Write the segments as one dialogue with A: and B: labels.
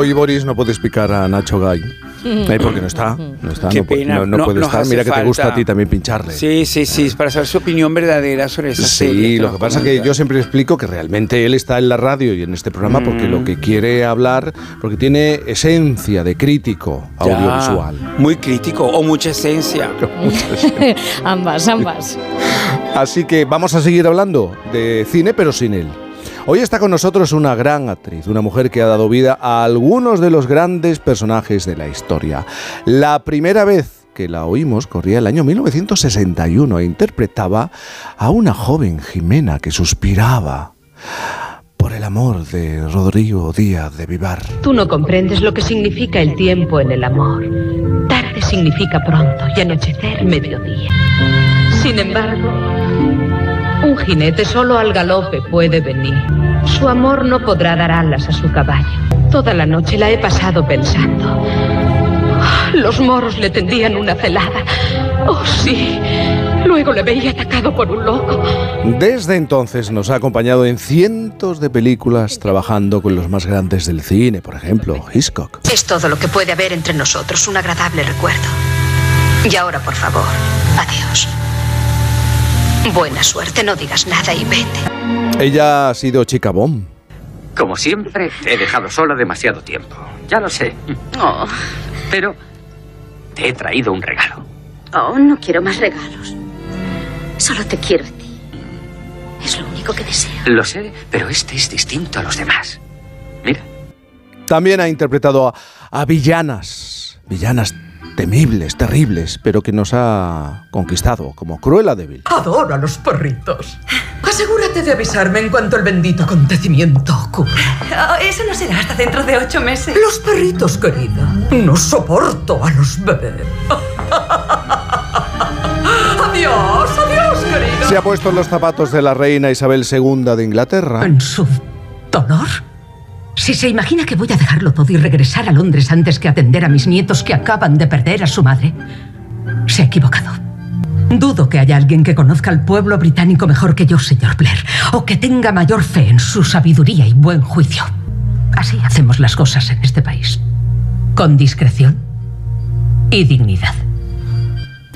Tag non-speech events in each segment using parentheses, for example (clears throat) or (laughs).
A: Hoy Boris no puede explicar a Nacho Gay. Eh, porque no está, no está, no, puede estar. Mira que te gusta a ti también pincharle.
B: Sí, sí, sí, para saber su opinión verdadera sobre esa
A: sí, Sí, lo que pasa es que yo siempre explico que realmente él está en la radio y en este programa porque lo que mm. quiere hablar, porque tiene esencia de crítico audiovisual.
B: muy crítico o mucha esencia. (laughs) (laughs)
C: ambas, ambas.
A: Así que vamos a seguir hablando de cine, pero sin él. Hoy está con nosotros una gran actriz, una mujer que ha dado vida a algunos de los grandes personajes de la historia. La primera vez que la oímos corría el año 1961 e interpretaba a una joven Jimena que suspiraba por el amor de Rodrigo Díaz de Vivar.
D: Tú no comprendes lo que significa el tiempo en el amor. Tarde significa pronto y anochecer mediodía. Sin embargo, un jinete solo al galope puede venir. Su amor no podrá dar alas a su caballo. Toda la noche la he pasado pensando. Los moros le tendían una celada. Oh, sí. Luego le veía atacado por un loco.
A: Desde entonces nos ha acompañado en cientos de películas trabajando con los más grandes del cine, por ejemplo, Hitchcock.
D: Es todo lo que puede haber entre nosotros, un agradable recuerdo. Y ahora, por favor, adiós. Buena suerte, no digas nada y vete.
A: Ella ha sido chica bomb.
E: Como siempre, he dejado sola demasiado tiempo. Ya lo sé.
D: Oh.
E: Pero te he traído un regalo.
D: Oh, no quiero más regalos. Solo te quiero a ti. Es lo único que deseo.
E: Lo sé, pero este es distinto a los demás. Mira.
A: También ha interpretado a, a villanas. Villanas temibles, terribles, pero que nos ha conquistado como Cruella débil.
F: Adoro a los perritos. Asegúrate de avisarme en cuanto el bendito acontecimiento ocurra.
G: Oh, eso no será hasta dentro de ocho meses.
F: Los perritos, querida. No soporto a los bebés. (laughs) adiós, adiós, querida.
A: Se ha puesto en los zapatos de la reina Isabel II de Inglaterra.
F: ¿En su dolor? Si se imagina que voy a dejarlo todo y regresar a Londres antes que atender a mis nietos que acaban de perder a su madre, se ha equivocado. Dudo que haya alguien que conozca al pueblo británico mejor que yo, señor Blair, o que tenga mayor fe en su sabiduría y buen juicio. Así hacemos las cosas en este país, con discreción y dignidad.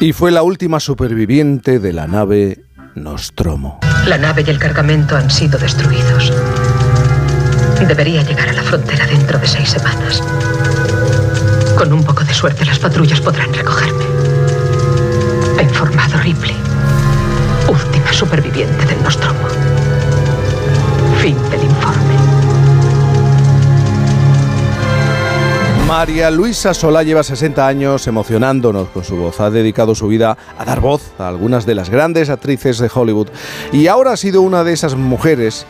A: Y fue la última superviviente de la nave Nostromo.
D: La nave y el cargamento han sido destruidos. Debería llegar a la frontera dentro de seis semanas. Con un poco de suerte las patrullas podrán recogerme. Ha informado Ripley, última superviviente del Nostromo. Fin del informe.
A: María Luisa Solá lleva 60 años emocionándonos con su voz. Ha dedicado su vida a dar voz a algunas de las grandes actrices de Hollywood. Y ahora ha sido una de esas mujeres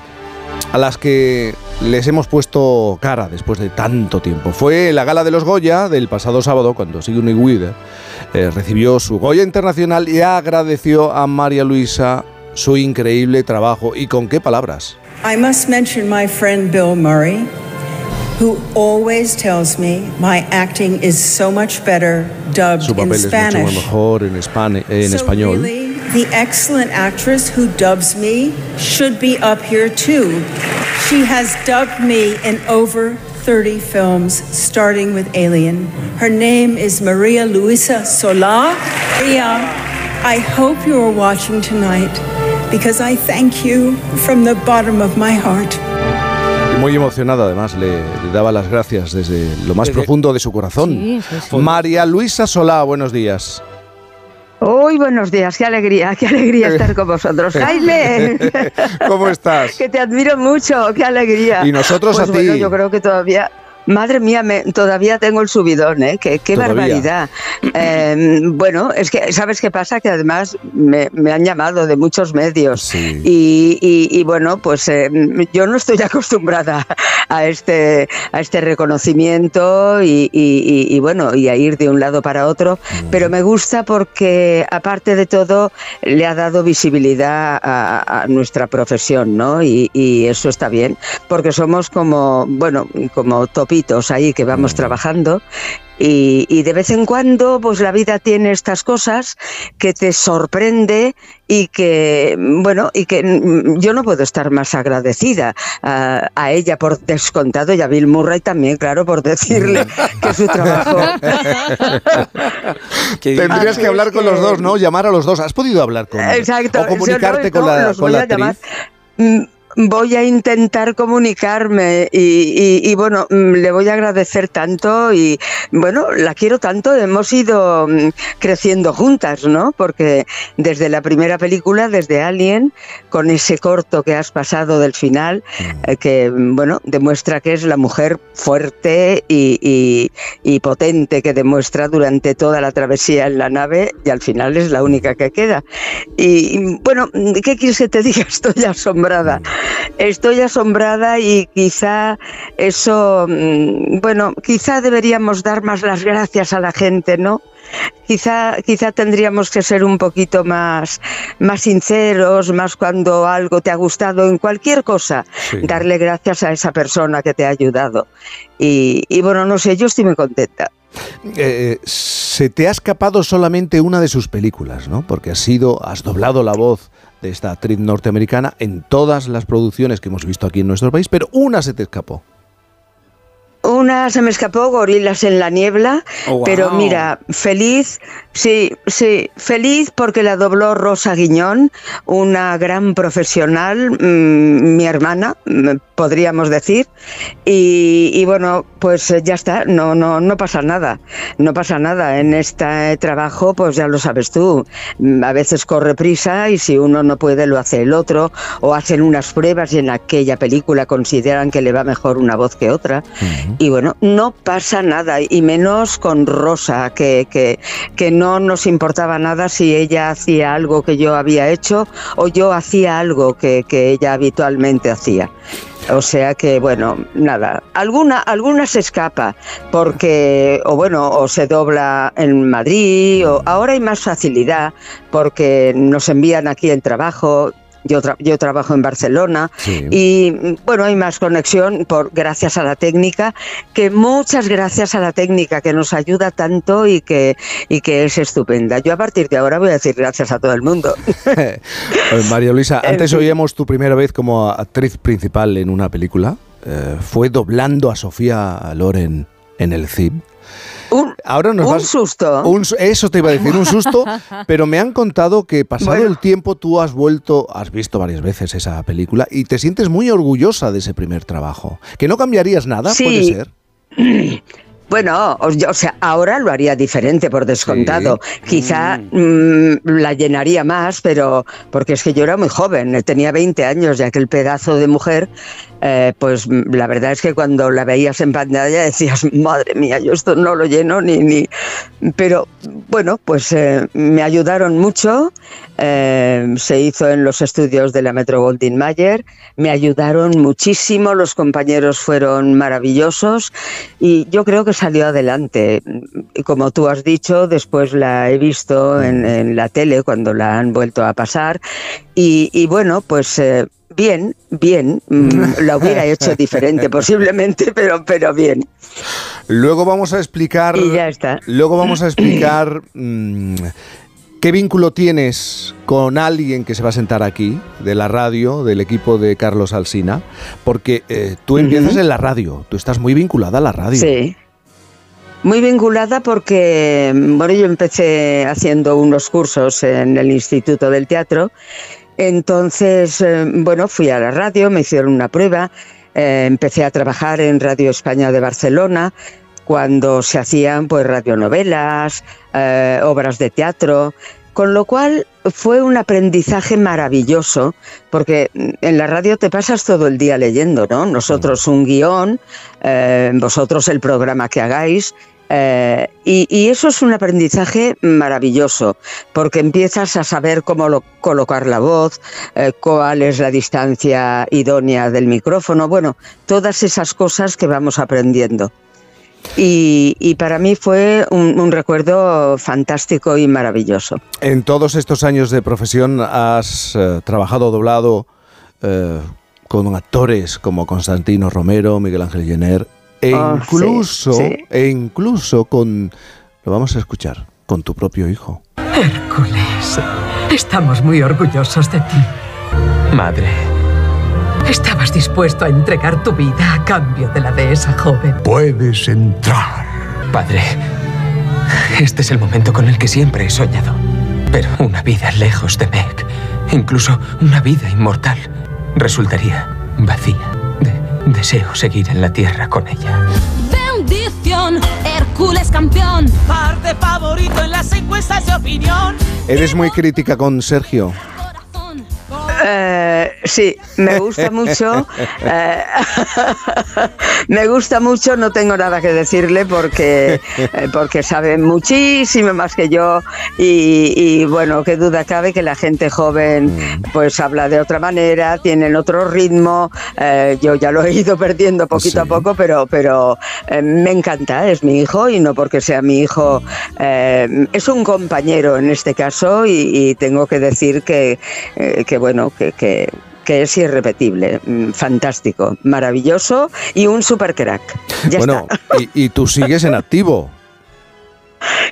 A: a las que les hemos puesto cara después de tanto tiempo. Fue la gala de los Goya del pasado sábado cuando Sigourney Weaver eh, recibió su Goya Internacional y agradeció a María Luisa su increíble trabajo y con qué palabras.
H: I must mention my friend Bill Murray, who always tells me my acting is so much better dubbed
A: su papel
H: in
A: es mucho mejor en, en
H: so
A: español.
H: Really, the excellent actress who dubs me should be up here too. She has dubbed me in over 30 films, starting with Alien. Her name is Maria Luisa Sola. Maria, I hope you are watching tonight because I thank you from the bottom of my heart.
A: Muy emocionada, además, le, le, daba las gracias desde lo más desde, profundo de su corazón.
C: Sí, sí, sí.
A: María Luisa Solá, buenos días.
I: Uy, buenos días, qué alegría, qué alegría estar con vosotros. Jaime, (laughs)
A: ¿cómo estás? (laughs)
I: que te admiro mucho, qué alegría.
A: Y nosotros
I: pues
A: a
I: bueno,
A: ti.
I: Yo creo que todavía Madre mía, me, todavía tengo el subidón, ¿eh? Qué, qué barbaridad. Eh, (clears throat) bueno, es que, ¿sabes qué pasa? Que además me, me han llamado de muchos medios.
A: Sí.
I: Y, y, y, bueno, pues eh, yo no estoy (laughs) acostumbrada a este, a este reconocimiento y, y, bueno, y a ir de un lado para otro. Mm. Pero me gusta porque, aparte de todo, le ha dado visibilidad a, a nuestra profesión, ¿no? Y, eso está bien, porque somos como, bueno, como tópicos grupitos ahí que vamos trabajando y, y, de vez en cuando, pues la vida tiene estas cosas que te sorprende y que, bueno, y que yo no puedo estar más agradecida a, a ella por descontado y a Bill Murray también, claro, por decirle (laughs) que su trabajo. (laughs)
A: Tendrías que hablar con los dos, ¿no? Llamar a los dos. ¿Has podido hablar con
I: Exacto.
A: O comunicarte
I: Yo no,
A: con la, con la
I: a
A: actriz.
I: llamar. Mm, Voy a intentar comunicarme y, y- y, bueno, mm, le voy a agradecer tanto y bueno, la quiero tanto, hemos ido mm, creciendo juntas, ¿no? Porque desde la primera película, desde Alien, con ese corto que has pasado del final, eh, que mm, bueno, demuestra que es la mujer fuerte y, y- y potente que demuestra durante toda la travesía en la nave y al final es la única que queda. Y, bueno, ¿qué quieres que te diga? (laughs) Estoy asombrada. Estoy asombrada y quizá eso, mm, bueno, quizá deberíamos dar más las gracias a la gente, ¿no? Quizá, quizá tendríamos que ser un poquito más, más sinceros, más cuando algo te ha gustado en cualquier cosa,
A: Sí.
I: darle gracias a esa persona que te ha ayudado. Y, y bueno, no sé, yo estoy muy contenta.
A: Eh, se te ha escapado solamente una de sus películas, ¿no? Porque has sido, has doblado la voz de esta actriz norteamericana en todas las producciones que hemos visto aquí en nuestro país, pero una se te escapó.
I: Una se me escapó, Gorilas en la niebla,
B: Oh, wow.
I: pero mira, feliz, sí, sí, feliz porque la dobló Rosa Guiñón, una gran profesional, mm, mi hermana, mm, podríamos decir, y, y bueno, pues ya está, no, no, no pasa nada, no pasa nada. En este trabajo, pues ya lo sabes tú, mm, a veces corre prisa y si uno no puede lo hace el otro, o hacen unas pruebas y en aquella película consideran que le va mejor una voz que otra. Y bueno, no pasa nada, y menos con Rosa, que, que, que no nos importaba nada si ella hacía algo que yo había hecho o yo hacía algo que, que ella habitualmente hacía. O sea que, bueno, nada, alguna, alguna se escapa porque, o bueno, o se dobla en Madrid, o ahora hay más facilidad porque nos envían aquí el trabajo. Yo, tra- yo trabajo en Barcelona
A: Sí.
I: y bueno, hay más conexión por gracias a la técnica, que muchas gracias a la técnica que nos ayuda tanto y que, y que es estupenda. Yo a partir de ahora voy a decir gracias a todo el mundo. (laughs)
A: Eh, María Luisa, antes oíamos tu primera vez como actriz principal en una película. Eh, fue doblando a Sofía Loren en el CIB.
I: Un,
A: Ahora nos
I: un
A: vas-
I: susto.
A: un eso te iba a decir, un susto, (laughs) pero me han contado que pasado
I: Bueno.
A: el tiempo tú has vuelto, has visto varias veces esa película y te sientes muy orgullosa de ese primer trabajo. ¿Que no cambiarías nada?
I: Sí.
A: Puede ser. (clears throat)
I: Bueno, o, sea, ahora lo haría diferente por descontado. Quizá
B: Mm.
I: mm, la llenaría más, pero porque es que yo era muy joven, tenía 20 años y aquel pedazo de mujer, eh, pues mm, la verdad es que cuando la veías en pantalla decías, madre mía, yo esto no lo lleno ni... ni... Pero bueno, pues eh, me ayudaron mucho, eh, se hizo en los estudios de la Metro Goldwyn Mayer, me ayudaron muchísimo, los compañeros fueron maravillosos y yo creo que salió adelante. Como tú has dicho, después la he visto en, la tele cuando la han vuelto a pasar y, bueno, pues... Bien, bien, mm, la hubiera (laughs) hecho diferente posiblemente, pero, pero bien.
A: Luego vamos a explicar.
I: Y ya está.
A: Luego vamos a (clears throat) explicar mm, qué vínculo tienes con alguien que se va a sentar aquí, de la radio, del equipo de Carlos Alsina, porque eh, tú empiezas en la radio, tú estás muy vinculada a la radio.
I: Sí. Muy vinculada porque, bueno, yo empecé haciendo unos cursos en el Instituto del Teatro. Entonces, eh, bueno, fui a la radio, me hicieron una prueba, eh, empecé a trabajar en Radio España de Barcelona cuando se hacían pues radionovelas, eh, obras de teatro, con lo cual fue un aprendizaje maravilloso, porque en la radio te pasas todo el día leyendo, ¿no? Nosotros un guion, eh, vosotros el programa que hagáis, eh, y, y eso es un aprendizaje maravilloso, porque empiezas a saber cómo lo- colocar la voz, eh, cuál es la distancia idónea del micrófono, bueno, todas esas cosas que vamos aprendiendo. Y, y para mí fue un, un recuerdo fantástico y maravilloso.
A: En todos estos años de profesión has eh, trabajado doblado eh, con actores como Constantino Romero, Miguel Ángel Jenner. E
I: Oh,
A: incluso,
I: sí, sí.
A: e incluso con, lo vamos a escuchar, con tu propio hijo.
F: Hércules, estamos muy orgullosos de ti.
J: Madre,
F: Estabas dispuesto a entregar tu vida a cambio de la de esa joven.
J: puedes entrar. Padre, este es el momento con el que siempre he soñado. Pero una vida lejos de Meg, incluso una vida inmortal, resultaría vacía. De- deseo seguir en la tierra con ella.
K: Bendición, Hércules campeón. Parte favorito en las encuestas de opinión.
A: ¿Eres muy crítica con Sergio?
I: Eh, sí, me gusta mucho. (laughs) eh, (laughs) me gusta mucho, no tengo nada que decirle porque, eh, porque sabe muchísimo más que yo y, y, bueno, qué duda cabe que la gente joven pues habla de otra manera, tienen otro ritmo. eh, yo ya lo he ido perdiendo poquito a poco, pero, pero eh, me encanta, es mi hijo y no porque sea mi hijo, es un compañero en este caso y, y tengo que decir que, que bueno, que, que, que es irrepetible, mm, fantástico, maravilloso y un super crack. Ya
A: bueno,
I: está. (laughs)
A: y, y tú sigues en activo.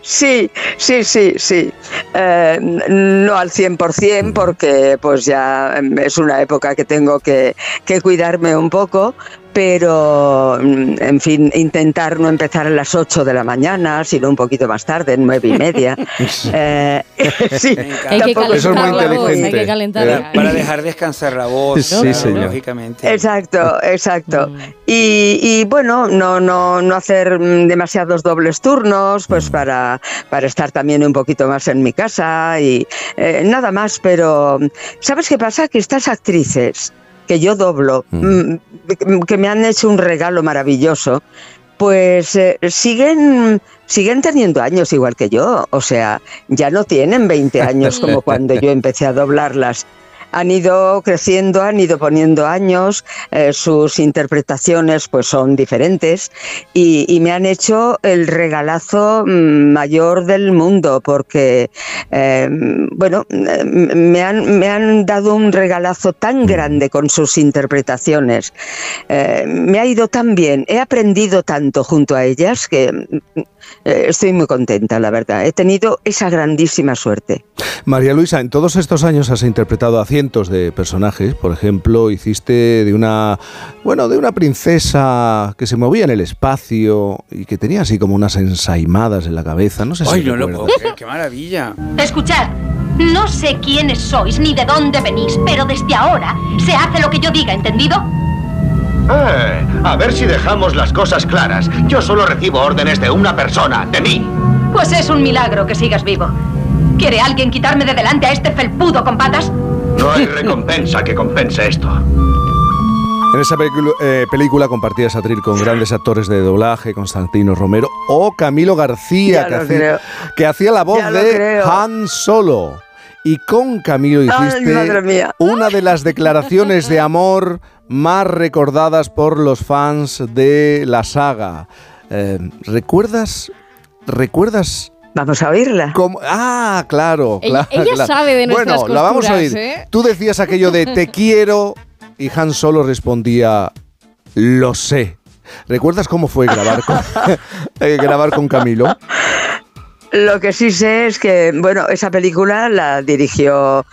I: Sí, sí, sí, sí. Eh, no al 100% porque pues ya em, es una época que tengo que, que cuidarme un poco, pero mm, en fin, intentar no empezar a las 8 de la mañana, sino un poquito más tarde, nueve y media. (laughs) Eh, (laughs) sí,
C: Hay que
A: Eso es muy
C: calentar la voz, hay
A: inteligente.
C: que calentar.
A: Eh,
B: Para, dejar descansar la voz,
A: Sí,
B: claro,
A: señor.
B: lógicamente.
I: Exacto, exacto.
C: Mm.
I: Y, y, bueno, no, no, no hacer mm, demasiados dobles turnos, pues para, para estar también un poquito más en mi casa y eh, nada más, pero ¿sabes qué pasa? Que estas actrices que yo doblo, mm, que me han hecho un regalo maravilloso, pues eh, siguen siguen teniendo años igual que yo, o sea, ya no tienen 20 años (laughs) como cuando yo empecé a doblarlas. Han ido creciendo, han ido poniendo años, eh, sus interpretaciones pues son diferentes y, y me han hecho el regalazo mm, mayor del mundo porque, eh, bueno, eh, me han, me han dado un regalazo tan grande con sus interpretaciones. Eh, me ha ido tan bien, he aprendido tanto junto a ellas que mm, estoy muy contenta, la verdad. He tenido esa grandísima suerte.
A: María Luisa, en todos estos años has interpretado a cientos de personajes. Por ejemplo, hiciste de una, bueno, de una princesa que se movía en el espacio y que tenía así como unas ensaimadas en la cabeza. No sé si
B: Ay, no lo puedo
A: recuerdas.
B: creer, qué maravilla.
K: Escuchad, no sé quiénes sois ni de dónde venís, pero desde ahora se hace lo que yo diga, ¿entendido?
L: Eh, a ver si dejamos las cosas claras. Yo solo recibo órdenes de una persona, de mí.
K: Pues es un milagro que sigas vivo. ¿Quiere alguien quitarme de delante a este felpudo con patas?
L: No hay recompensa que compense esto.
A: En esa eh, película compartías atril con grandes actores de doblaje, Constantino Romero o Camilo García, que hacía,
I: creo.
A: que hacía la voz
I: Ya
A: de
I: creo.
A: Han Solo. Y con Camilo hiciste
I: madre mía.
A: una de las declaraciones de amor más recordadas por los fans de la saga. Eh, ¿Recuerdas? ¿Recuerdas?
I: Vamos a oírla.
A: cómo- Ah, claro,
C: Ella-
A: claro.
C: ella
A: claro.
C: sabe de nuestras
A: Bueno, la vamos a oír.
C: ¿eh?
A: Tú decías aquello de te (laughs) quiero y Han Solo respondía lo sé. ¿Recuerdas cómo fue grabar con, (laughs) (laughs) eh, grabar con Camilo?
I: Lo que sí sé es que, bueno, esa película la dirigió.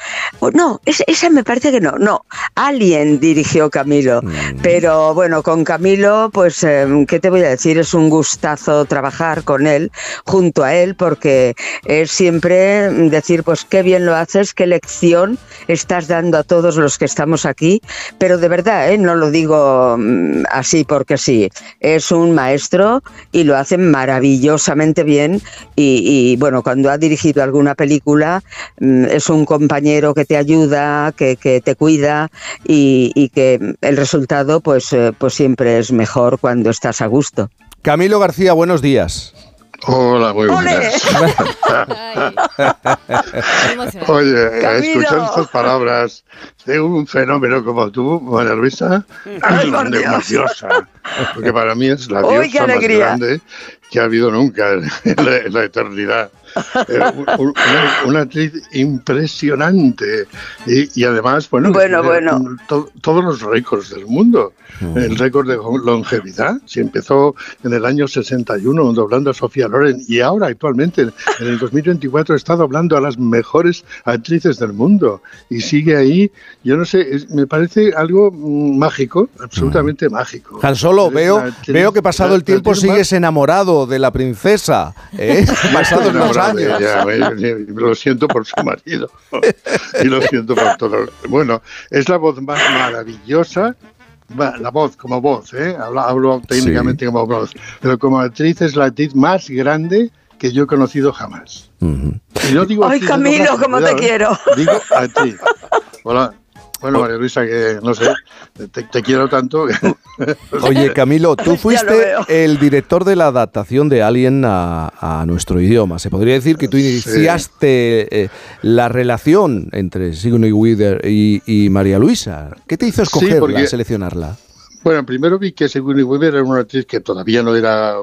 I: No, es- esa me parece que no. No, Alien dirigió Camilo. Pero bueno, con Camilo, pues, em, ¿qué te voy a decir? Es un gustazo trabajar con él, junto a él, porque es siempre decir, pues, qué bien lo haces, qué lección estás dando a todos los que estamos aquí. Pero de verdad, ¿eh? no lo digo mm, así porque sí. Es un maestro y lo hace maravillosamente bien. Y, y, bueno, cuando ha dirigido alguna película, mm, es un compañero que te ayuda, que, que te cuida y, y que el resultado, pues, eh, pues siempre es mejor cuando estás a gusto.
A: Camilo García, buenos días.
M: Hola, muy buenas. (laughs) Oye,
I: Camilo.
M: escuchar estas palabras de un fenómeno como tú, María Luisa,
I: Ay,
M: de una
I: Dios.
M: diosa, porque para mí es la diosa más grande que ha habido nunca en la, en la eternidad. Eh, un- un- una, una actriz impresionante. Y, y además, bueno,
I: Bueno, bueno.
M: to- todos los récords del mundo. El récord de longevidad, si empezó en el año 61 doblando a Sofía Loren y ahora actualmente en el 2024 está doblando a las mejores actrices del mundo y sigue ahí, yo no sé, es- me parece algo mm, mágico, absolutamente mágico.
A: Han Solo,
M: Es
A: veo,
M: actriz-
A: veo que pasado
M: la-
A: el tiempo sigues enamorado de la princesa. ¿eh? (laughs)
M: Enamorado de
A: años.
M: ella, me- me- lo siento por su marido y lo siento por todo. Bueno, es la voz más maravillosa, la voz como voz, ¿eh? hablo, hablo técnicamente como voz, pero como actriz es la actriz más grande que yo he conocido jamás. Y no digo
I: Ay, Camilo, cómo te
M: ¿eh?
I: quiero.
M: Digo actriz. Hola. Bueno, María Luisa, que no sé, te, te quiero tanto. (laughs)
A: Oye, Camilo, tú (laughs) fuiste el director de la adaptación de Alien a, a nuestro idioma. Se podría decir que tú iniciaste eh, la relación entre Sigourney Weaver y, y María Luisa. ¿Qué te hizo
M: Sí,
A: escogerla,
M: porque-
A: seleccionarla?
M: Bueno, primero vi que Sigourney Weaver era una actriz que todavía no era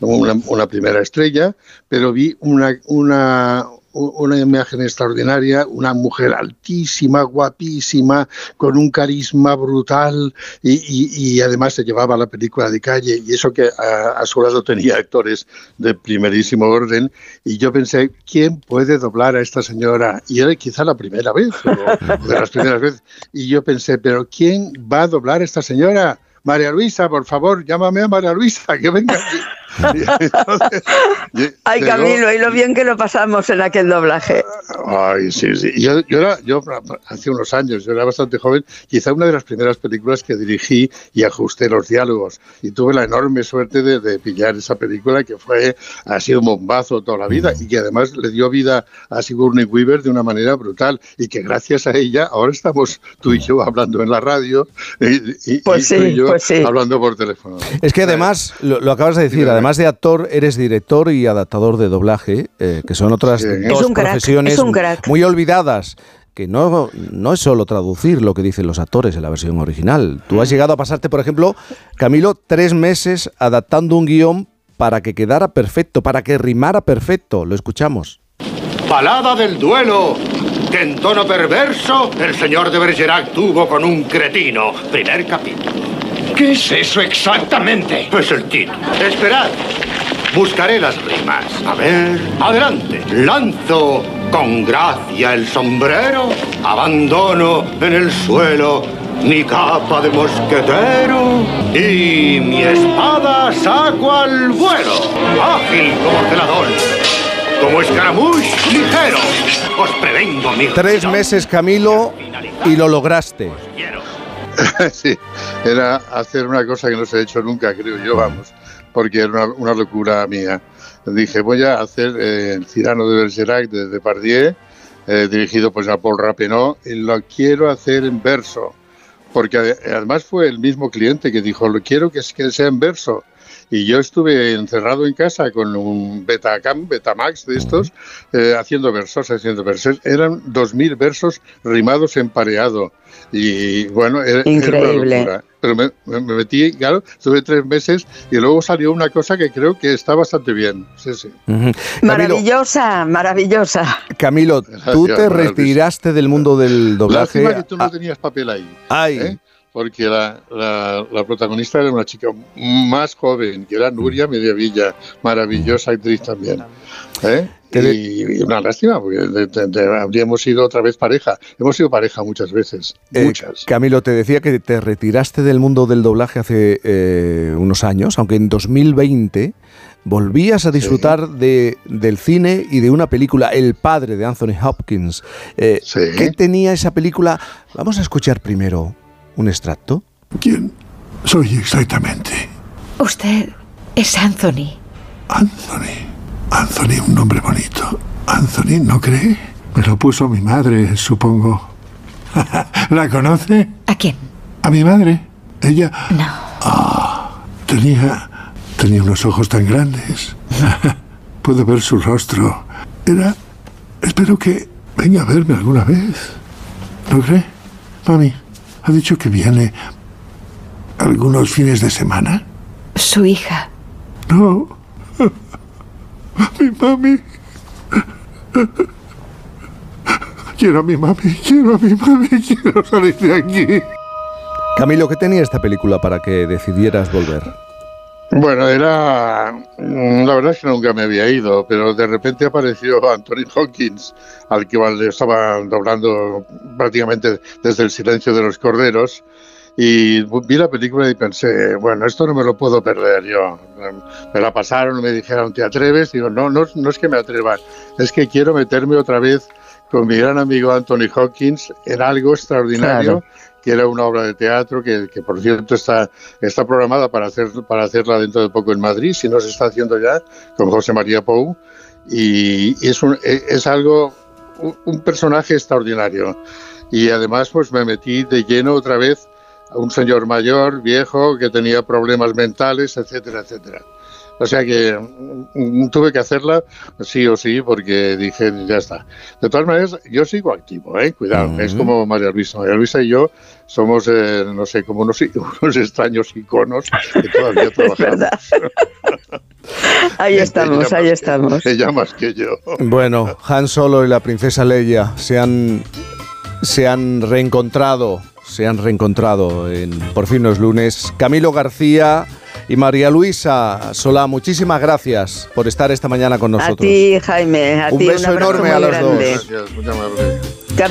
M: una, una primera estrella, pero vi una, una, una imagen extraordinaria, una mujer altísima, guapísima, con un carisma brutal y, y- y además se llevaba la película de calle y eso que a, a su lado tenía actores de primerísimo orden y yo pensé, ¿quién puede doblar a esta señora? Y era quizá la primera vez, o (laughs) de las primeras veces. Y yo pensé, ¿pero quién va a doblar a esta señora? María Luisa, por favor, llámame a María Luisa, que venga aquí. (laughs) Entonces,
I: Ay,
M: llegó-
I: Camilo, y lo bien que lo pasamos en aquel doblaje.
M: Ay, sí, sí. Yo, yo era, yo hace unos años, yo era bastante joven, quizá una de las primeras películas que dirigí y ajusté los diálogos. Y tuve la enorme suerte de, de pillar esa película que fue, ha sido un bombazo toda la vida y que además le dio vida a Sigourney Weaver de una manera brutal y que gracias a ella ahora estamos tú y yo hablando en la radio y, y-
I: Pues
M: y tú
I: sí,
M: y yo
I: pues sí.
M: hablando por teléfono.
A: Es que además, lo, lo acabas de decir, además de actor, eres director y adaptador de doblaje, eh, que son otras
M: Sí.
A: dos
I: Es un crack,
A: profesiones
I: es un crack.
A: muy olvidadas. Que no, no es solo traducir lo que dicen los actores en la versión original. Tú has llegado a pasarte, por ejemplo, Camilo, tres meses adaptando un guion para que quedara perfecto, para que rimara perfecto. Lo escuchamos.
L: Balada del duelo. Que en tono perverso el señor de Bergerac tuvo con un cretino. Primer capítulo. ¿Qué es eso exactamente? Es el título. Esperad. Buscaré las rimas. A ver. Adelante. Lanzo con gracia el sombrero. Abandono en el suelo mi capa de mosquetero. Y mi espada saco al vuelo. Ágil como celador. Como escaramouche ligero, os prevengo mi
A: Tres meses, Camilo, y lo lograste. (laughs)
M: sí, era hacer una cosa que no se ha hecho nunca, creo yo, vamos, porque era una, locura mía. Dije, voy a hacer eh, El Cirano de Bergerac de Depardieu, eh, dirigido pues a Paul Rappeneau, y lo quiero hacer en verso, porque ade- además fue el mismo cliente que dijo, lo quiero que sea en verso. Y yo estuve encerrado en casa con un Betacam, Betamax de estos, eh, haciendo versos, haciendo versos. Eran 2.000 versos rimados en pareado. Y bueno, era, era una
I: Increíble.
M: locura. Pero me, me- me metí, claro, estuve tres meses y luego salió una cosa que creo que está bastante bien. Sí, sí.
I: Maravillosa, maravillosa.
A: Camilo, tú
M: Gracias,
A: te retiraste del mundo del doblaje.
M: Lástima que tú no
A: Ah,
M: tenías papel ahí.
A: ay,
M: ¿eh? Porque la, la- la protagonista era una chica más joven, que era Nuria Mediavilla, maravillosa actriz también. ¿eh? Y, y una lástima, porque de- de- de- habríamos sido otra vez pareja. Hemos sido pareja muchas veces,
A: Eh,
M: muchas.
A: Camilo, te decía que te retiraste del mundo del doblaje hace eh, unos años, aunque en 2020 volvías a disfrutar de, del cine y de una película, El padre de Anthony Hopkins. Eh,
M: Sí.
A: ¿Qué tenía esa película? Vamos a escuchar primero un extracto.
N: ¿Quién soy exactamente?
C: Usted es Anthony.
N: Anthony. Anthony, un nombre bonito. Anthony, ¿no cree? Me lo puso mi madre, supongo. (laughs) ¿La conoce?
C: ¿A quién?
N: A mi madre. Ella
C: No.
N: tenía tenía unos ojos tan grandes. (laughs) Puedo ver su rostro. Era espero que venga a verme alguna vez. ¿No cree? Mami, ha dicho que viene algunos fines de semana.
C: Su hija.
N: No. (laughs) Mi mami. Quiero a mi mami, quiero a mi mami, quiero salir de aquí.
A: Camilo, ¿qué tenía esta película para que decidieras volver?
M: Bueno, era. mm, La verdad es que nunca me había ido, pero de repente apareció (laughs) Anthony Hawkins, al que le estaba doblando prácticamente desde el silencio de los corderos. Y vi la película y pensé, bueno, esto no me lo puedo perder yo. Me la pasaron, me dijeron, ¿te atreves? Digo, no, no, no es que me atreva, es que quiero meterme otra vez con mi gran amigo Anthony Hawkins en algo extraordinario. Que era una obra de teatro que, por cierto está, está programada para, hacer, para hacerla dentro de poco en Madrid, si no se está haciendo ya, con José María Pou, y es, un, es algo, un personaje extraordinario. Y además pues me metí de lleno otra vez a un señor mayor, viejo, que tenía problemas mentales, etcétera, etcétera. O sea que mm, tuve que hacerla sí o sí porque dije, ya está. De todas maneras, yo sigo activo, ¿eh? Cuidado, es como María Luisa. María Luisa y yo somos, eh, no sé, como unos, (laughs) unos extraños iconos que todavía (laughs) trabajamos. (laughs)
I: Ahí estamos,
M: Ella
I: ahí
M: más
I: estamos.
M: Ella más que yo.
A: Bueno, Han Solo y la princesa Leia se han, se han reencontrado, se han reencontrado en Por fin los lunes. Camilo García y María Luisa Solá, muchísimas gracias por estar esta mañana con
I: A
A: nosotros.
I: ti, Jaime, a
A: Un
I: ti
A: beso
I: un abrazo
A: enorme
I: muy
A: a los dos.
I: grande.
M: Gracias, muchas gracias.